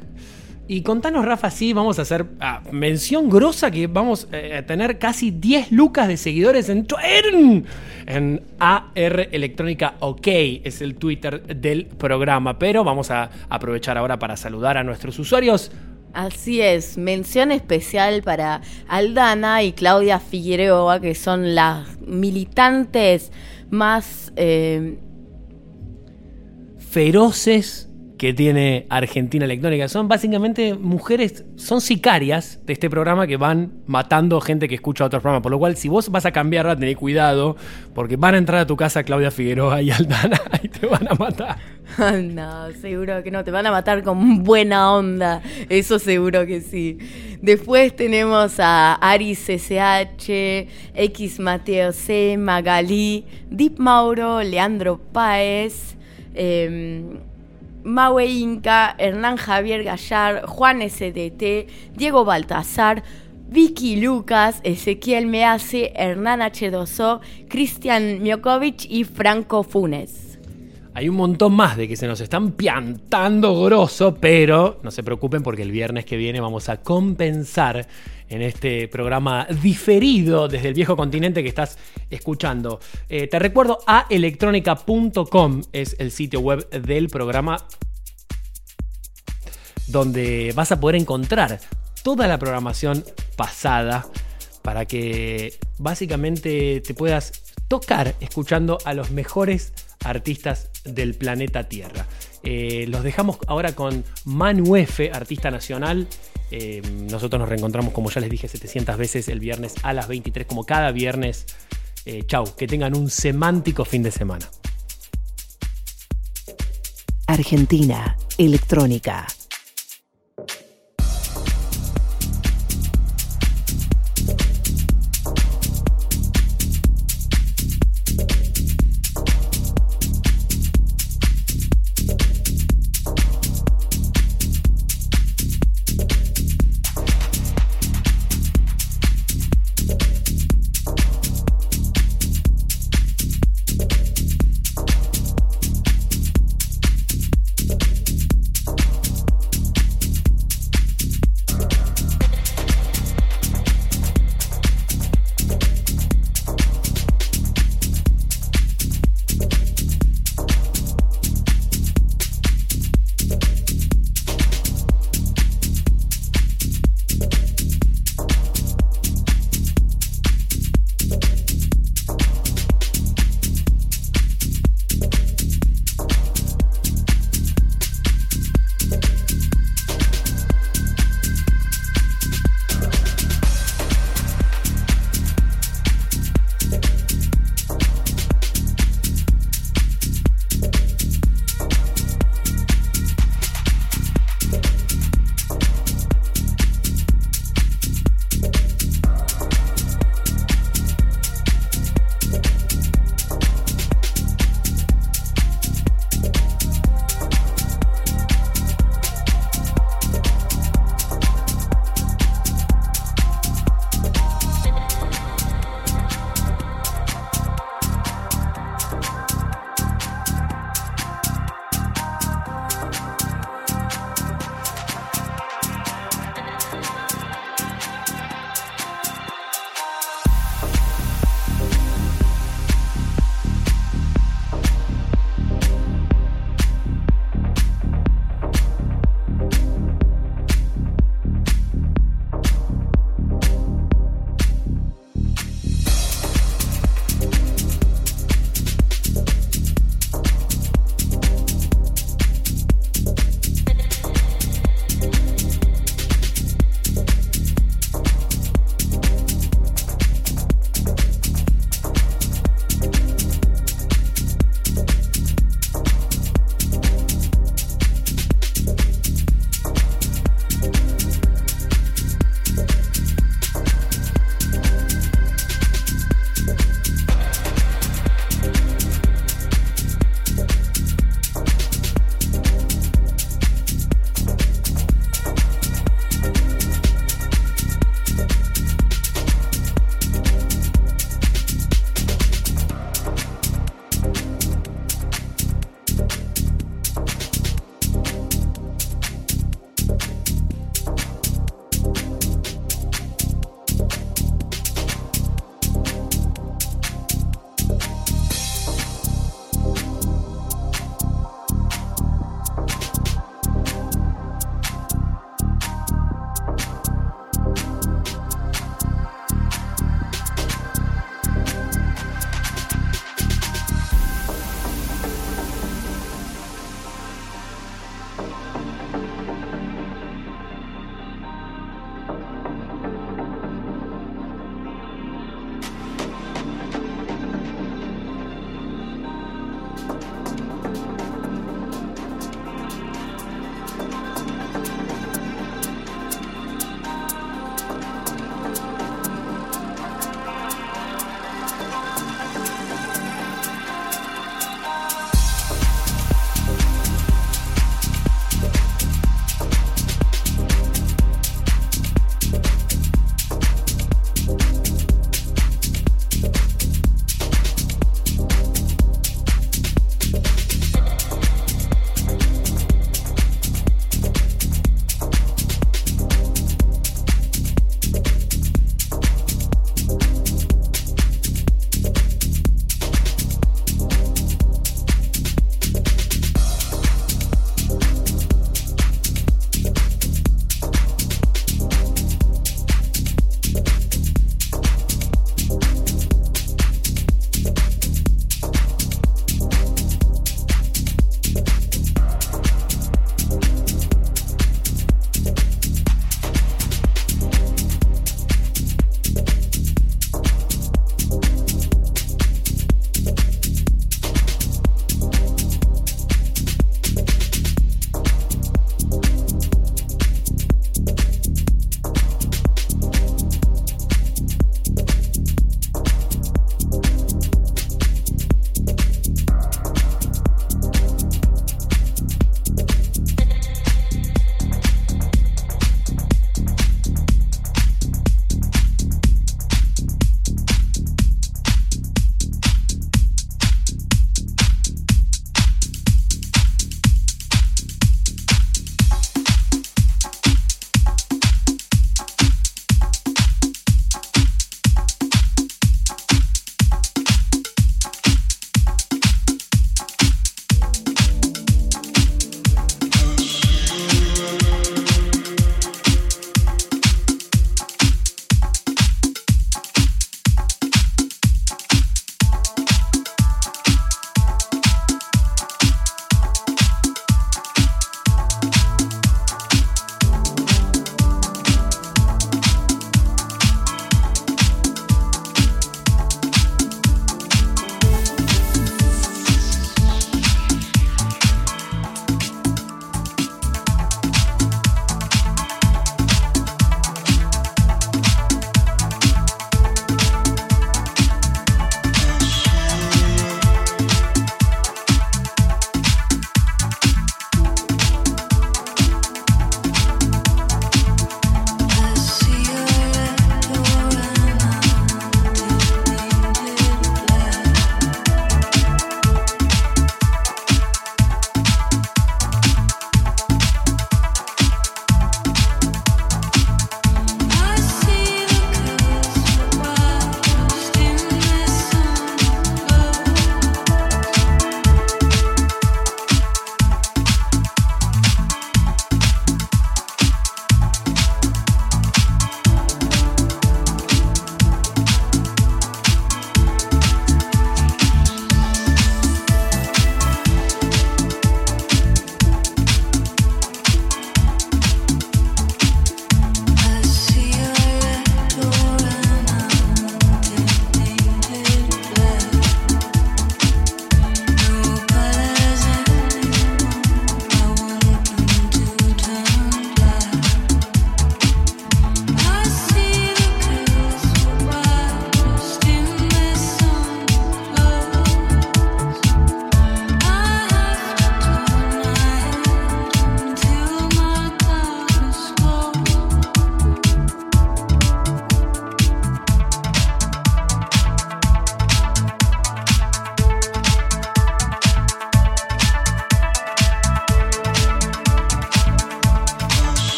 Y contanos, Rafa, sí, vamos a hacer ah, mención grosa que vamos eh, a tener casi 10 lucas de seguidores en Twitter. En AR Electrónica OK es el Twitter del programa. Pero vamos a aprovechar ahora para saludar a nuestros usuarios. Así es, mención especial para Aldana y Claudia Figueroa, que son las militantes más eh, feroces que tiene Argentina Electrónica. Son básicamente mujeres, son sicarias de este programa que van matando gente que escucha otros programas. Por lo cual, si vos vas a cambiar, tener cuidado, porque van a entrar a tu casa Claudia Figueroa y Aldana y te van a matar. no, seguro que no, te van a matar con buena onda. Eso seguro que sí. Después tenemos a Aris SH, X Mateo C, Magalí, Deep Mauro, Leandro Páez. Eh, Maue Inca, Hernán Javier Gallar, Juan SDT, Diego Baltazar, Vicky Lucas, Ezequiel Meace, Hernán H2O, Cristian Miokovic y Franco Funes. Hay un montón más de que se nos están piantando grosso, pero no se preocupen porque el viernes que viene vamos a compensar en este programa diferido desde el viejo continente que estás escuchando. Eh, te recuerdo a electronica.com es el sitio web del programa donde vas a poder encontrar toda la programación pasada para que básicamente te puedas tocar escuchando a los mejores artistas del planeta Tierra. Eh, los dejamos ahora con Manu F, artista nacional. Eh, nosotros nos reencontramos, como ya les dije 700 veces, el viernes a las 23, como cada viernes. Eh, chau, que tengan un semántico fin de semana. Argentina, electrónica.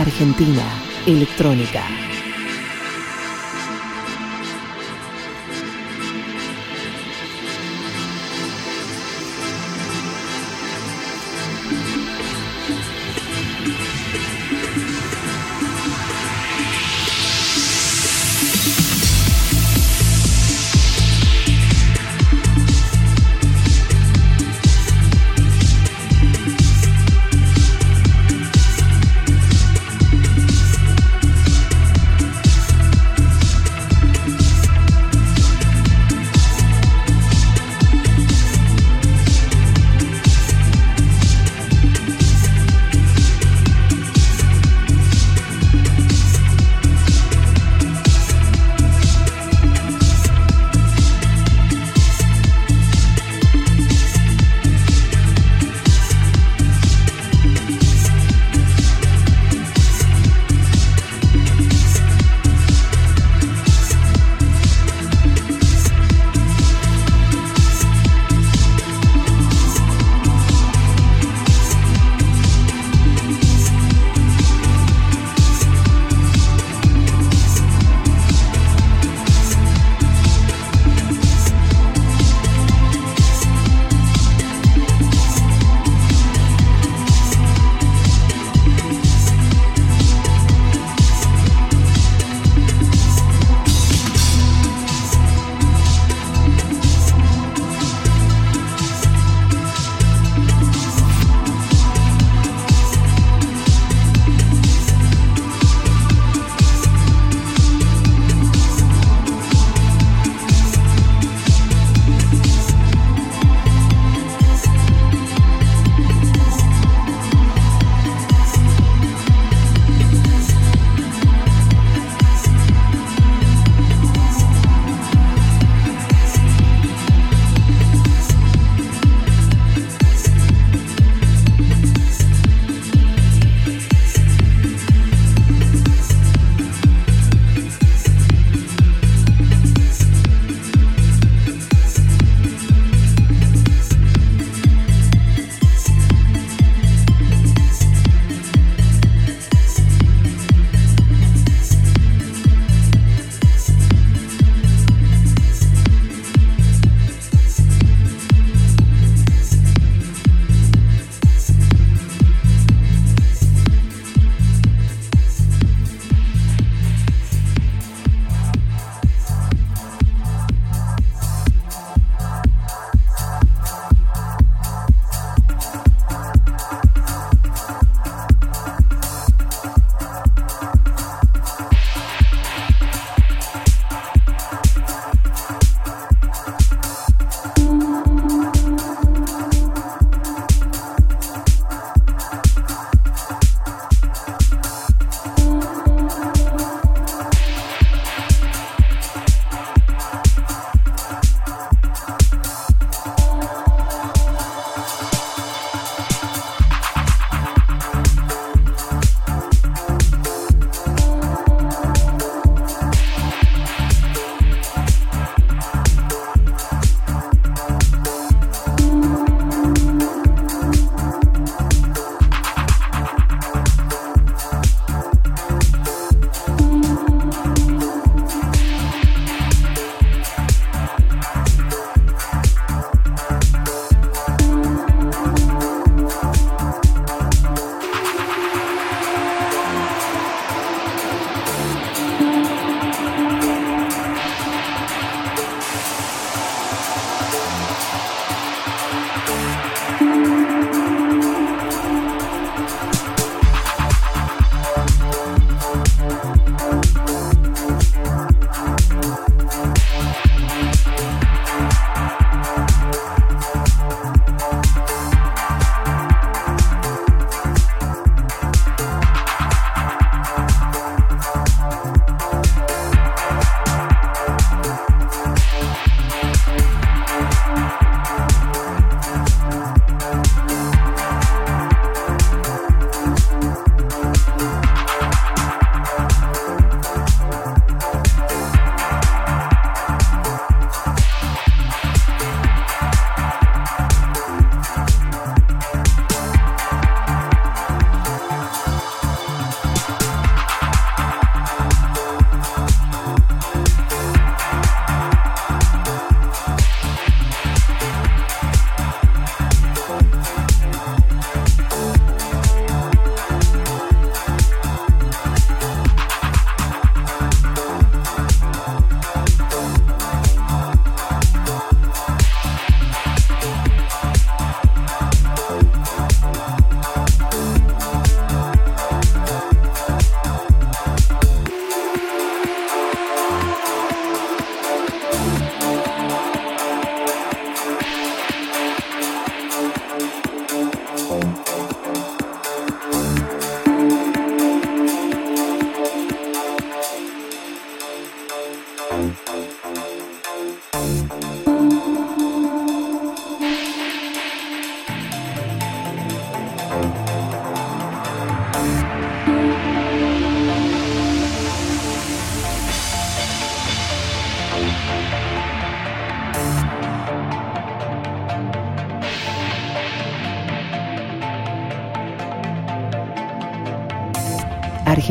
Argentina Electrónica.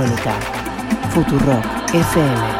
Electrónica. Futurock FM.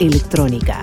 Electrónica.